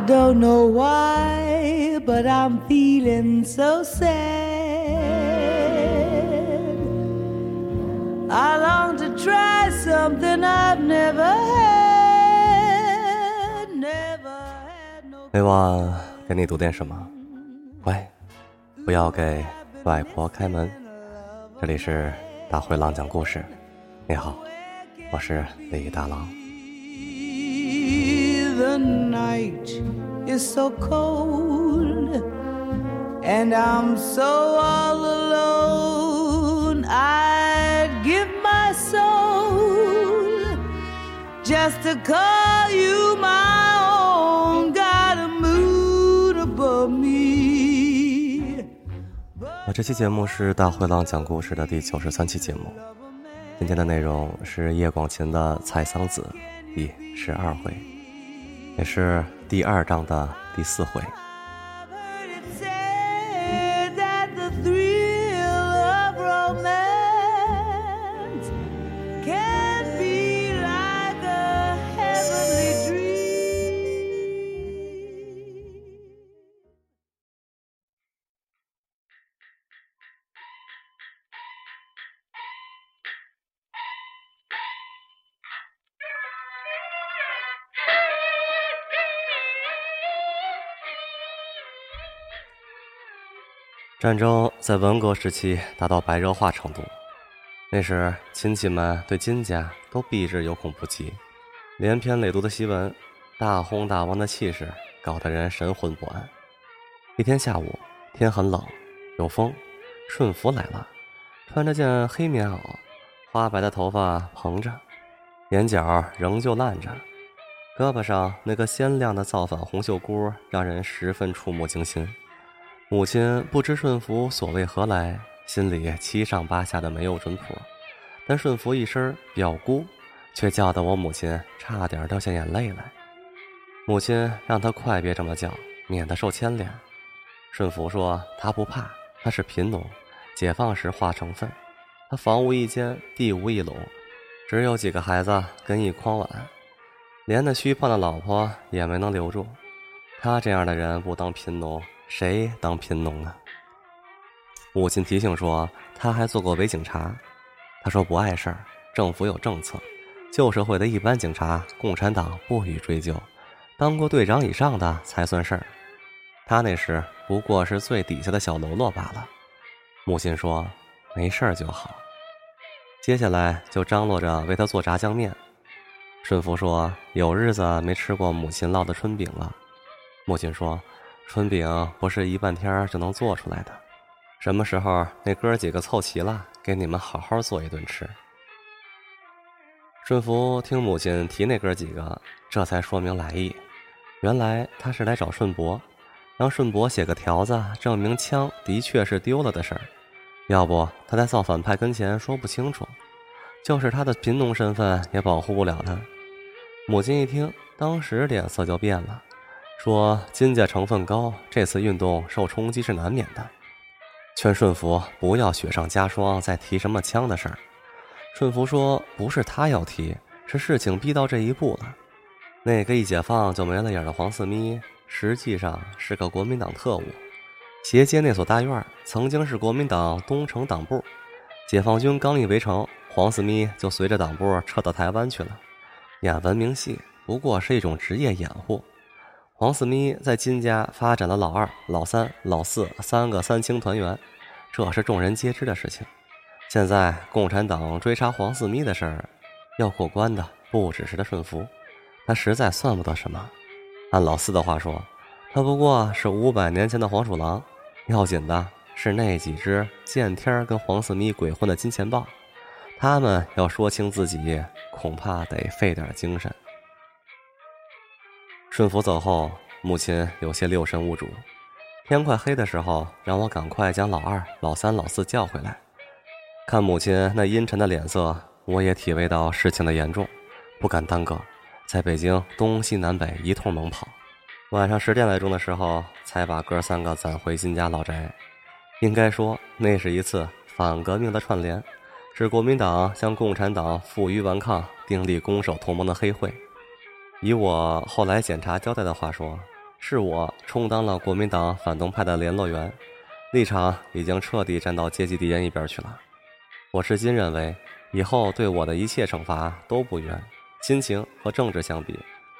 I don't know why, but I'm feeling so sad. I long to try something I've never had, never had no. 每晚给你读点什么？喂，不要给外婆开门。这里是大灰狼讲故事。你好，我是李大狼。The night is so cold, and I'm so all alone. I'd give my soul just to call you my own. Got a moon above me. 我这期节目是大灰狼讲故事的第九十三期节目。今天的内容是叶广芩的《采桑子》第十二回，也是第二章的第四回。战争在文革时期达到白热化程度，那时亲戚们对金家都避之有恐不及，连篇累牍的檄文，大轰大汪的气势，搞得人神魂不安。一天下午，天很冷，有风，顺福来了，穿着件黑棉袄，花白的头发蓬着，眼角仍旧烂着，胳膊上那个鲜亮的造反红袖箍让人十分触目惊心。母亲不知顺福所谓何来，心里七上八下的没有准谱，但顺福一声“表姑”，却叫得我母亲差点掉下眼泪来。母亲让他快别这么叫，免得受牵连。顺福说他不怕，他是贫农，解放时化成分，他房无一间，地无一垄，只有几个孩子跟一筐碗，连那虚胖的老婆也没能留住。他这样的人不当贫农，谁当贫农呢？母亲提醒说，他还做过伪警察。他说不碍事儿，政府有政策，旧社会的一般警察，共产党不予追究，当过队长以上的才算事儿。他那时不过是最底下的小喽啰罢了。母亲说没事儿就好。接下来就张罗着为他做炸酱面。顺福说有日子没吃过母亲烙的春饼了。母亲说。春饼不是一半天就能做出来的，什么时候那哥几个凑齐了，给你们好好做一顿吃。顺福听母亲提那哥几个，这才说明来意。原来他是来找顺伯，让顺伯写个条子，证明枪的确是丢了的事儿。要不他在造反派跟前说不清楚，就是他的贫农身份也保护不了他。母亲一听，当时脸色就变了。说金家成分高，这次运动受冲击是难免的，劝顺福不要雪上加霜，再提什么枪的事儿。顺福说：“不是他要提，是事情逼到这一步了。那个一解放就没了影的黄四咪，实际上是个国民党特务。斜街那所大院曾经是国民党东城党部，解放军刚一围城，黄四咪就随着党部撤到台湾去了。演文明戏不过是一种职业掩护。”黄四咪在金家发展了老二、老三、老四三个三青团员，这是众人皆知的事情。现在共产党追查黄四咪的事儿，要过关的不只是他顺福，他实在算不得什么。按老四的话说，他不过是五百年前的黄鼠狼，要紧的是那几只见天儿跟黄四咪鬼混的金钱豹，他们要说清自己，恐怕得费点精神。顺福走后，母亲有些六神无主。天快黑的时候，让我赶快将老二、老三、老四叫回来。看母亲那阴沉的脸色，我也体味到事情的严重，不敢耽搁，在北京东西南北一通猛跑。晚上十点来钟的时候，才把哥三个攒回金家老宅。应该说，那是一次反革命的串联，是国民党向共产党负隅顽抗、订立攻守同盟的黑会。以我后来检查交代的话说，是我充当了国民党反动派的联络员，立场已经彻底站到阶级敌人一边去了。我至今认为，以后对我的一切惩罚都不冤。亲情和政治相比，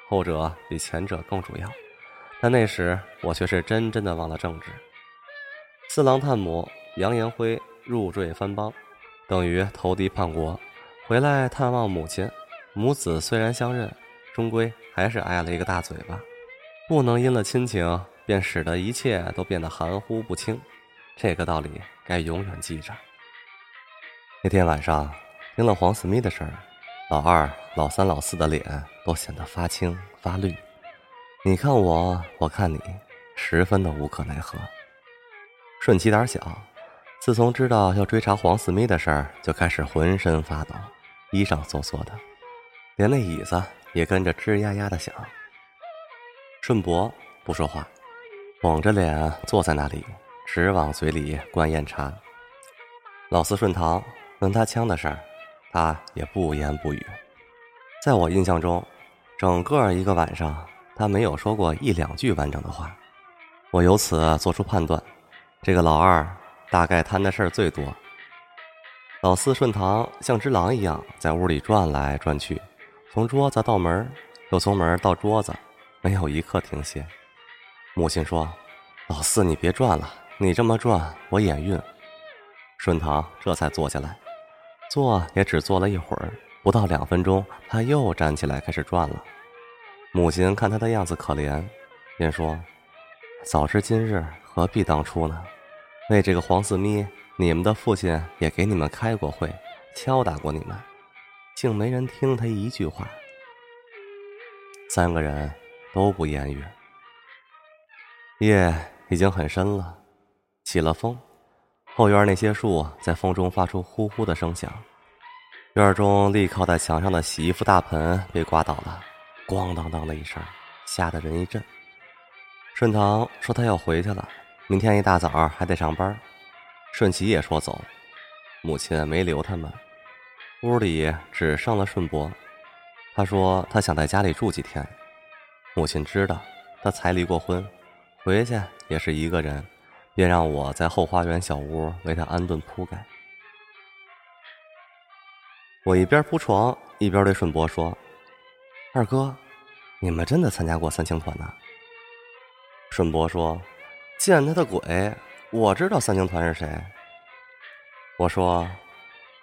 后者比前者更主要。但那时我却是真真的忘了政治。四郎探母杨延辉入赘藩邦，等于投敌叛国，回来探望母亲。母子虽然相认，终归还是挨了一个大嘴巴。不能因了亲情，便使得一切都变得含糊不清。这个道理该永远记着。那天晚上，听了黄四咪的事儿，老二、老三、老四的脸都显得发青发绿。你看我，我看你，十分的无可奈何。顺其胆小，自从知道要追查黄四咪的事儿，就开始浑身发抖，衣裳缩缩的，连那椅子也跟着吱呀呀的响。顺伯不说话，绷着脸坐在那里，只往嘴里灌烟茶。老四顺堂问他枪的事儿，他也不言不语。在我印象中，整个一个晚上。他没有说过一两句完整的话，我由此做出判断：这个老二大概摊的事儿最多。老四顺堂像只狼一样在屋里转来转去，从桌子到门又从门到桌子，没有一刻停歇。母亲说：“老四，你别转了，你这么转我眼晕。”顺堂这才坐下来，坐也只坐了一会儿，不到两分钟，他又站起来开始转了。母亲看他的样子可怜，便说：“早知今日，何必当初呢？为这个黄四咪，你们的父亲也给你们开过会，敲打过你们，竟没人听他一句话。”三个人都不言语。夜已经很深了，起了风，后院那些树在风中发出呼呼的声响，院中立靠在墙上的洗衣服大盆被刮倒了。咣当当的一声，吓得人一震。顺堂说他要回去了，明天一大早还得上班。顺其也说走，母亲没留他们，屋里只剩了顺伯。他说他想在家里住几天。母亲知道他才离过婚，回去也是一个人，便让我在后花园小屋为他安顿铺盖。我一边铺床一边对顺伯说。二哥，你们真的参加过三青团呐？顺伯说：“见他的鬼！我知道三青团是谁。”我说：“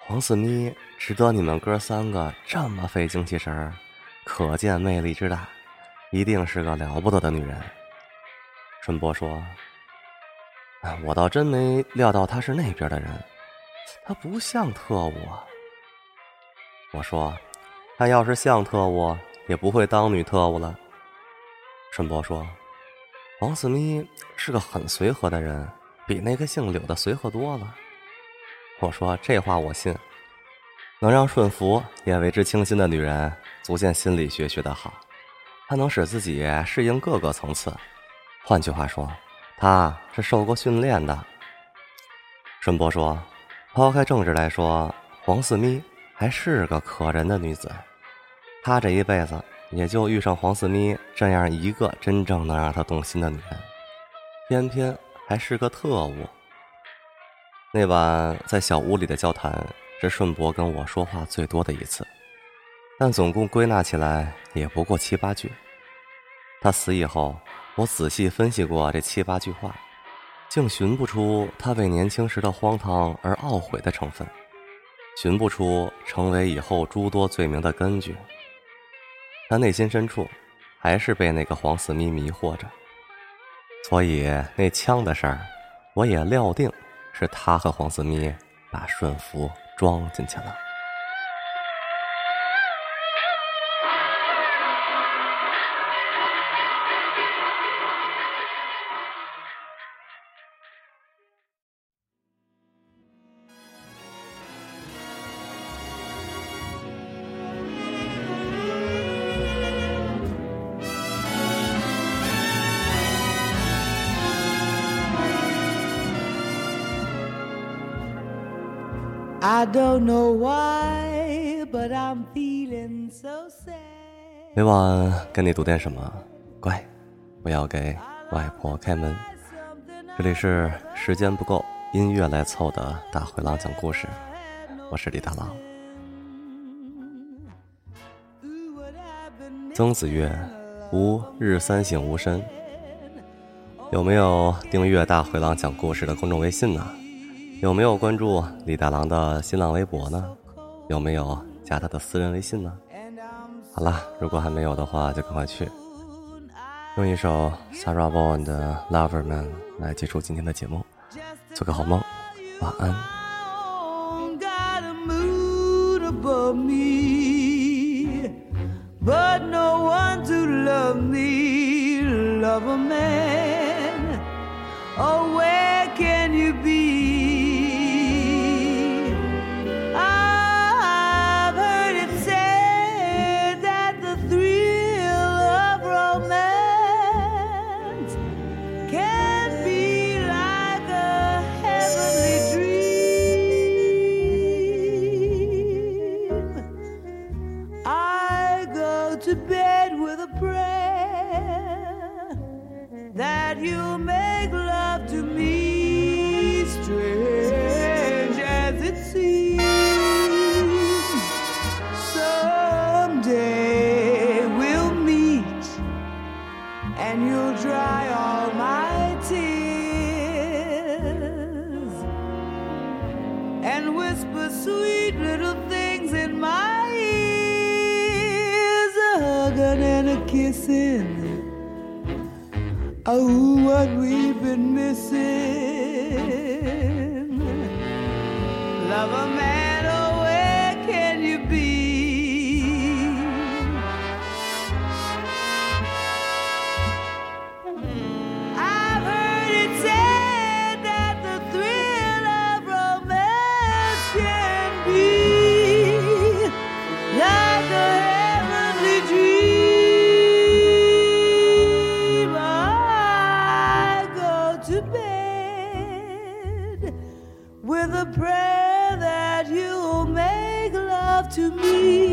黄四咪值得你们哥三个这么费精气神儿，可见魅力之大，一定是个了不得的女人。”顺伯说：“我倒真没料到她是那边的人，她不像特务啊。”我说：“她要是像特务。”也不会当女特务了。顺伯说：“王四咪是个很随和的人，比那个姓柳的随和多了。”我说：“这话我信。能让顺福也为之倾心的女人，足见心理学学得好。她能使自己适应各个层次。换句话说，她是受过训练的。”顺伯说：“抛开政治来说，黄四咪还是个可人的女子。”他这一辈子也就遇上黄四咪这样一个真正能让他动心的女人，偏偏还是个特务。那晚在小屋里的交谈是顺伯跟我说话最多的一次，但总共归纳起来也不过七八句。他死以后，我仔细分析过这七八句话，竟寻不出他为年轻时的荒唐而懊悔的成分，寻不出成为以后诸多罪名的根据。他内心深处，还是被那个黄四咪迷惑着，所以那枪的事儿，我也料定是他和黄四咪把顺福装进去了。I don't know why, but I'm feeling so sad. 每晚跟你读点什么？乖，不要给外婆开门。这里是时间不够，音乐来凑的大灰狼讲故事。我是李大狼。曾子曰：“吾日三省吾身。”有没有订阅大灰狼讲故事的公众微信呢？有没有关注李大郎的新浪微博呢？有没有加他的私人微信呢？好了，如果还没有的话，就赶快去。用一首 Sarah Vaughan 的《Lover Man》来结束今天的节目，做个好梦，晚安。to of a man. to me.